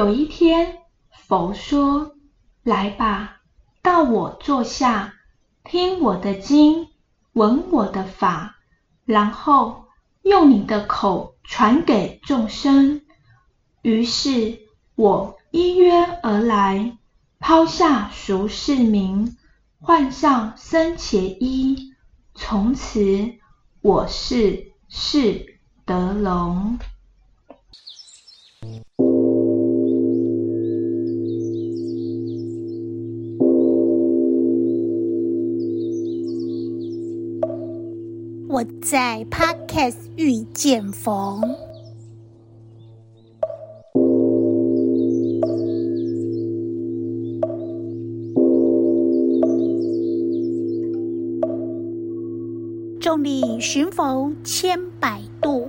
有一天，佛说：“来吧，到我座下，听我的经，闻我的法，然后用你的口传给众生。”于是，我依约而来，抛下俗世名，换上僧伽衣，从此我是释德龙。在 Podcast 遇见逢。众里寻佛千百度，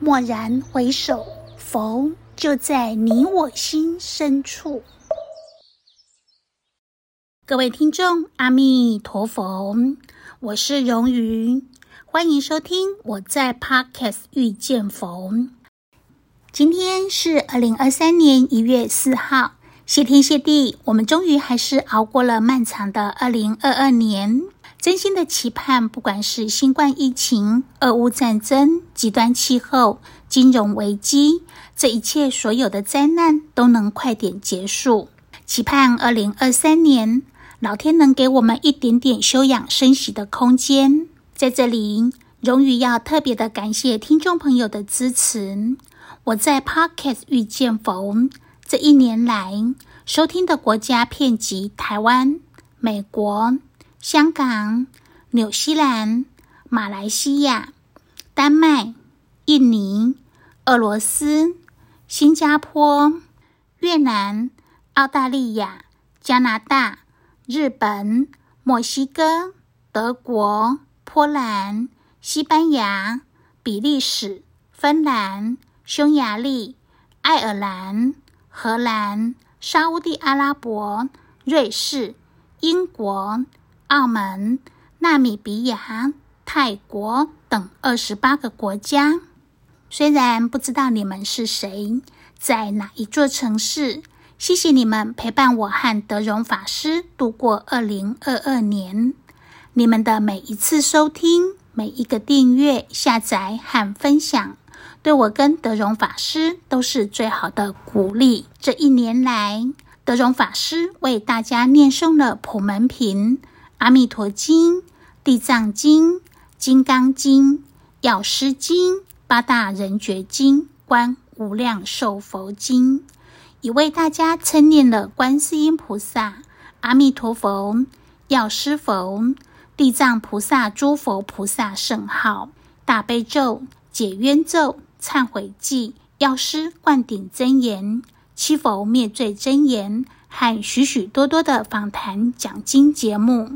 蓦然回首，佛就在你我心深处。各位听众，阿弥陀佛，我是荣云。欢迎收听我在 Podcast 遇见佛。今天是二零二三年一月四号，谢天谢地，我们终于还是熬过了漫长的二零二二年。真心的期盼，不管是新冠疫情、俄乌战争、极端气候、金融危机，这一切所有的灾难都能快点结束。期盼二零二三年，老天能给我们一点点休养生息的空间。在这里，荣宇要特别的感谢听众朋友的支持。我在 Podcast 遇见逢这一年来收听的国家遍及台湾、美国、香港、纽西兰、马来西亚、丹麦、印尼、俄罗斯、新加坡、越南、澳大利亚、加拿大、日本、墨西哥、德国。波兰、西班牙、比利时、芬兰、匈牙利、爱尔兰、荷兰、沙乌地阿拉伯、瑞士、英国、澳门、纳米比亚、泰国等二十八个国家。虽然不知道你们是谁，在哪一座城市，谢谢你们陪伴我和德容法师度过二零二二年。你们的每一次收听、每一个订阅、下载和分享，对我跟德容法师都是最好的鼓励。这一年来，德容法师为大家念诵了《普门品》、《阿弥陀经》、《地藏经》、《金刚经》、《药师经》、《八大人觉经》、《观无量寿佛经》，也为大家称念了观世音菩萨、阿弥陀佛、药师佛。地藏菩萨、诸佛菩萨圣号、大悲咒、解冤咒、忏悔偈、药师灌顶真言、七佛灭罪真言和许许多多的访谈讲经节目，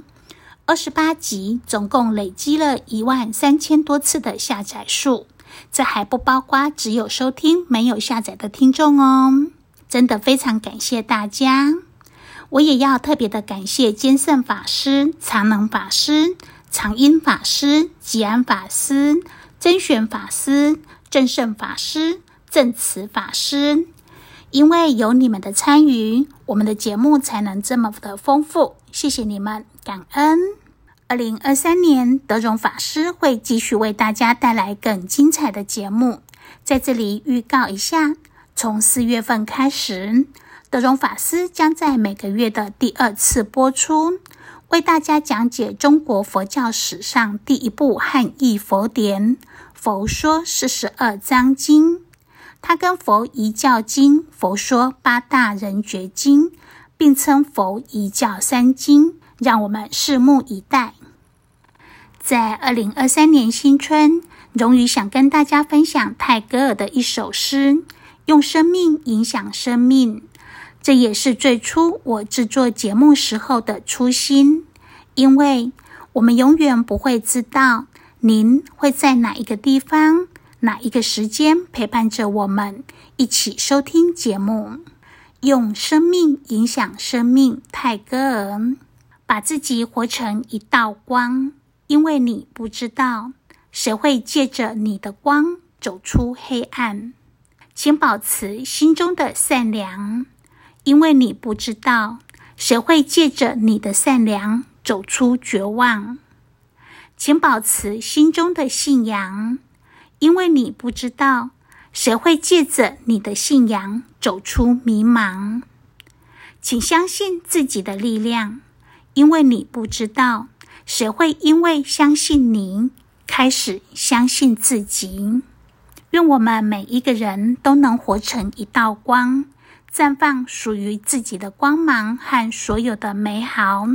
二十八集总共累积了一万三千多次的下载数，这还不包括只有收听没有下载的听众哦，真的非常感谢大家。我也要特别的感谢坚胜法师、常能法师、常英法师、吉安法师、甄选法师、正胜法师、正慈法师，因为有你们的参与，我们的节目才能这么的丰富。谢谢你们，感恩。二零二三年，德容法师会继续为大家带来更精彩的节目，在这里预告一下，从四月份开始。德容法师将在每个月的第二次播出，为大家讲解中国佛教史上第一部汉译佛典《佛说四十二章经》。它跟《佛遗教经》《佛说八大人觉经》并称《佛遗教三经》，让我们拭目以待。在二零二三年新春，蓉瑜想跟大家分享泰戈尔的一首诗：“用生命影响生命。”这也是最初我制作节目时候的初心，因为我们永远不会知道您会在哪一个地方、哪一个时间陪伴着我们一起收听节目，用生命影响生命。泰戈尔，把自己活成一道光，因为你不知道谁会借着你的光走出黑暗。请保持心中的善良，因为你不知道谁会借着你的善良走出绝望。请保持心中的信仰，因为你不知道谁会借着你的信仰走出迷茫。请相信自己的力量，因为你不知道谁会因为相信你，开始相信自己。愿我们每一个人都能活成一道光，绽放属于自己的光芒和所有的美好。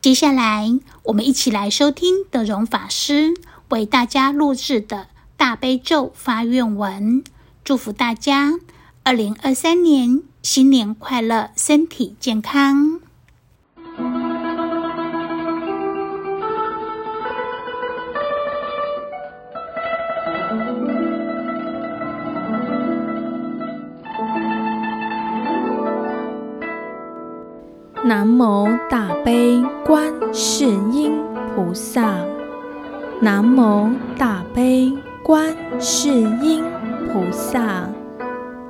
接下来，我们一起来收听德容法师为大家录制的大悲咒发愿文，祝福大家二零二三年新年快乐，身体健康。南无大悲观世音菩萨，南无大悲观世音菩萨，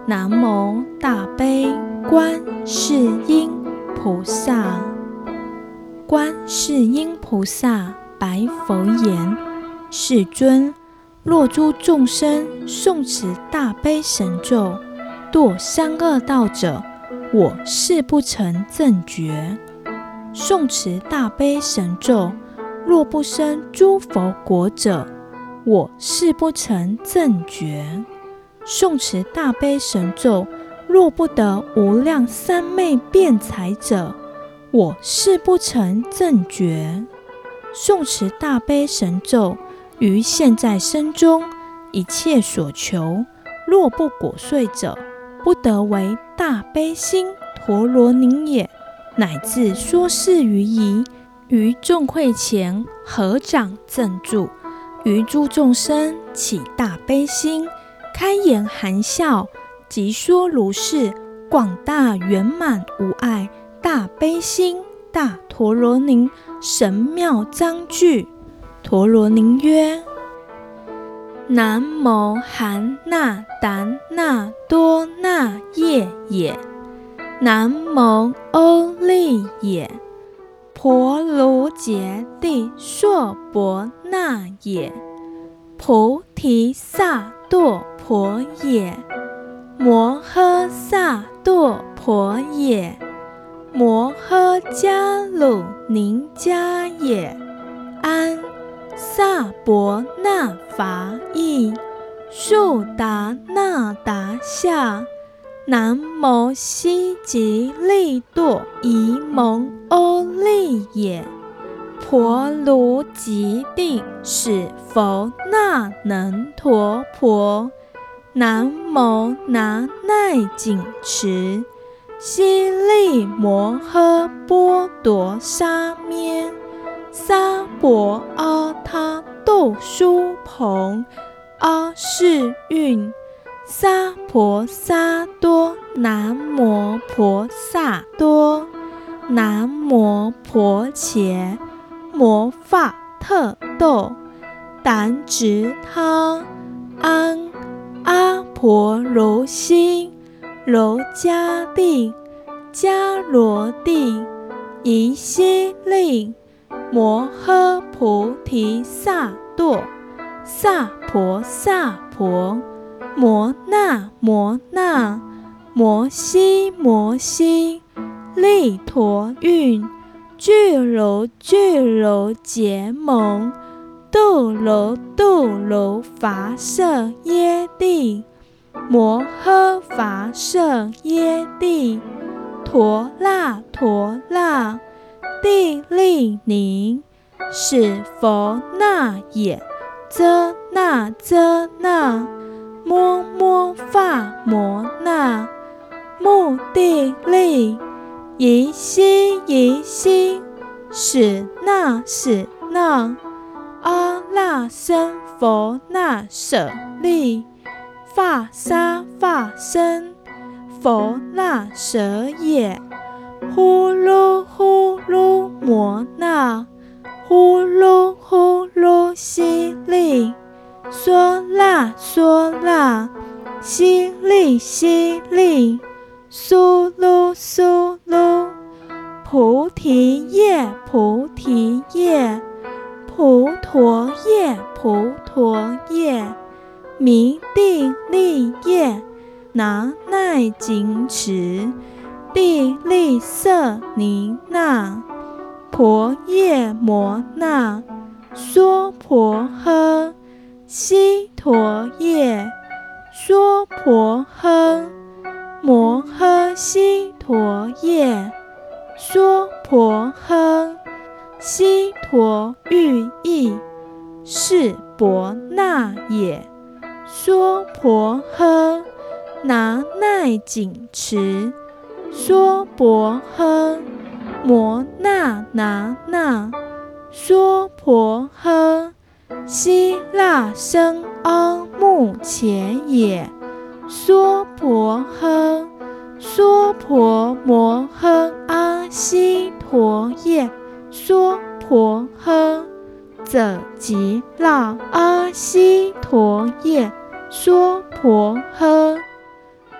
南无大悲观世音菩萨。观世音菩萨白佛言：“世尊，若诸众生诵持大悲神咒，堕三恶道者。”我誓不成正觉。诵持大悲神咒，若不生诸佛国者，我誓不成正觉。诵持大悲神咒，若不得无量三昧辩才者，我誓不成正觉。诵持大悲神咒，于现在生中一切所求，若不果遂者，不得为大悲心陀罗尼也，乃至说是于仪，于众会前合掌正住，于诸众生起大悲心，开颜含笑，即说如是广大圆满无碍大悲心大陀罗尼神妙章句。陀罗尼曰。南无含那达那多那夜也，南无欧利也，婆卢羯帝烁婆那也，菩提萨埵婆也，摩诃萨埵婆也，摩诃迦卢尼迦也，安。萨婆那伐夷，速达那达夏，南无悉吉利多伊蒙欧利也，婆卢吉帝使佛那能陀婆，南无那奈紧持，悉利摩诃波罗沙咩。娑婆阿他豆苏婆阿世蕴，娑婆萨多南摩婆萨多。南摩婆伽摩法特豆。怛侄他安阿婆柔心柔迦帝迦罗帝夷悉利。摩诃菩提萨埵，萨婆萨婆，摩那摩那，摩悉摩悉，利陀蕴，俱卢俱卢结盟，度卢度卢伐舍耶帝，摩诃伐舍耶帝，陀那陀那。地利宁，是佛那也，遮那遮那，摩摩发摩那，目帝利，夷悉夷悉，使那使那，阿那僧佛那舍利，发沙发身，佛那舍也。呼噜呼噜摩那，呼噜呼噜悉利，娑那娑那，淅沥淅沥，苏噜苏噜。菩提叶，菩提叶，菩陀叶，菩陀叶，弥帝利叶，那乃紧持，帝利瑟尼那，婆夜摩那，娑婆诃，悉陀夜，娑婆诃，摩诃悉陀夜。娑婆诃，悉陀喻意，是婆那也。娑婆诃，那乃紧持。娑婆诃，摩那那那。娑婆诃，悉那僧阿目前也。娑婆诃。娑婆摩诃阿悉陀夜，娑婆诃，则吉那阿悉陀夜，娑婆诃，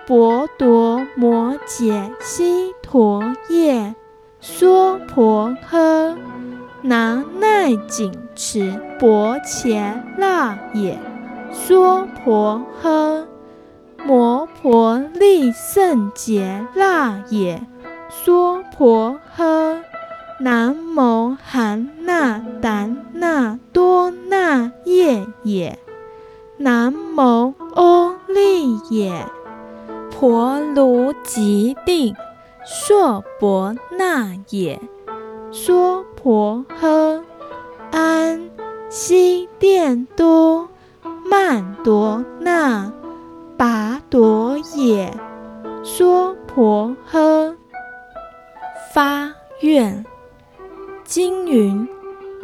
波夺摩羯悉陀夜，娑婆诃，南乃紧持钵伽那也，娑婆诃。摩婆利胜羯那也，娑婆诃。南无含那达那多那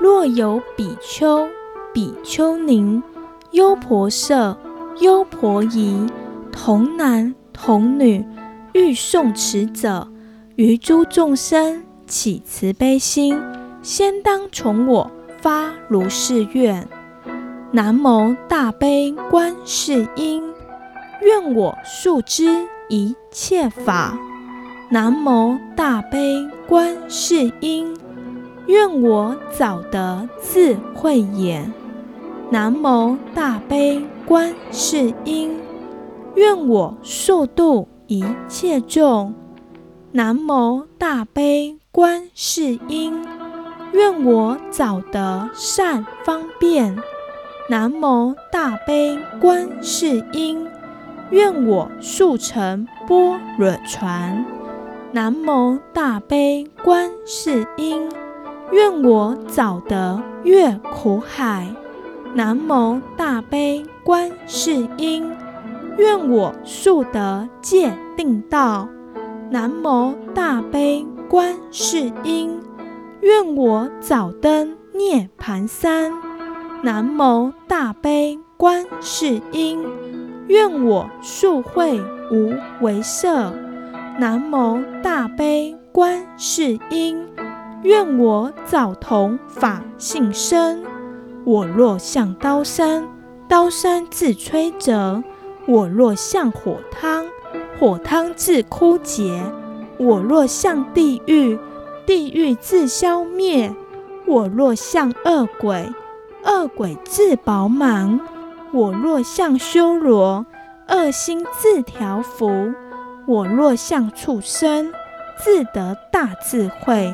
若有比丘、比丘尼、优婆塞、优婆夷，童男童女，欲诵持者，于诸众生起慈悲心，先当从我发如是愿。南无大悲观世音。愿我速知一切法，南无大悲观世音。愿我早得智慧眼，南无大悲观世音。愿我速度一切众，南无大悲观世音。愿我早得善方便，南无大悲观世音。愿我速成般若船，南无大悲观世音。愿我早得越苦海，南无大悲观世音。愿我速得戒定道，南无大悲观世音。愿我早登涅槃山，南无大悲观世音。愿我速会无为色，南无大悲观世音。愿我早同法性身。我若向刀山，刀山自摧折；我若向火汤，火汤自枯竭；我若向地狱，地狱自消灭；我若向恶鬼，恶鬼自饱满。我若向修罗，恶心自调伏；我若向畜生，自得大智慧。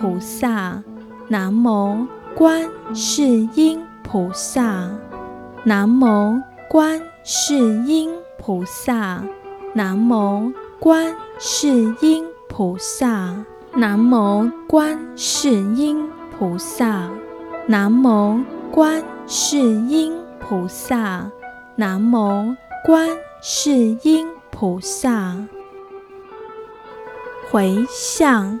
菩萨，南无观世音菩萨，南无观世音菩萨，南无观世音菩萨，南无观世音菩萨，南无观世音菩萨，南无观世音菩萨。回向，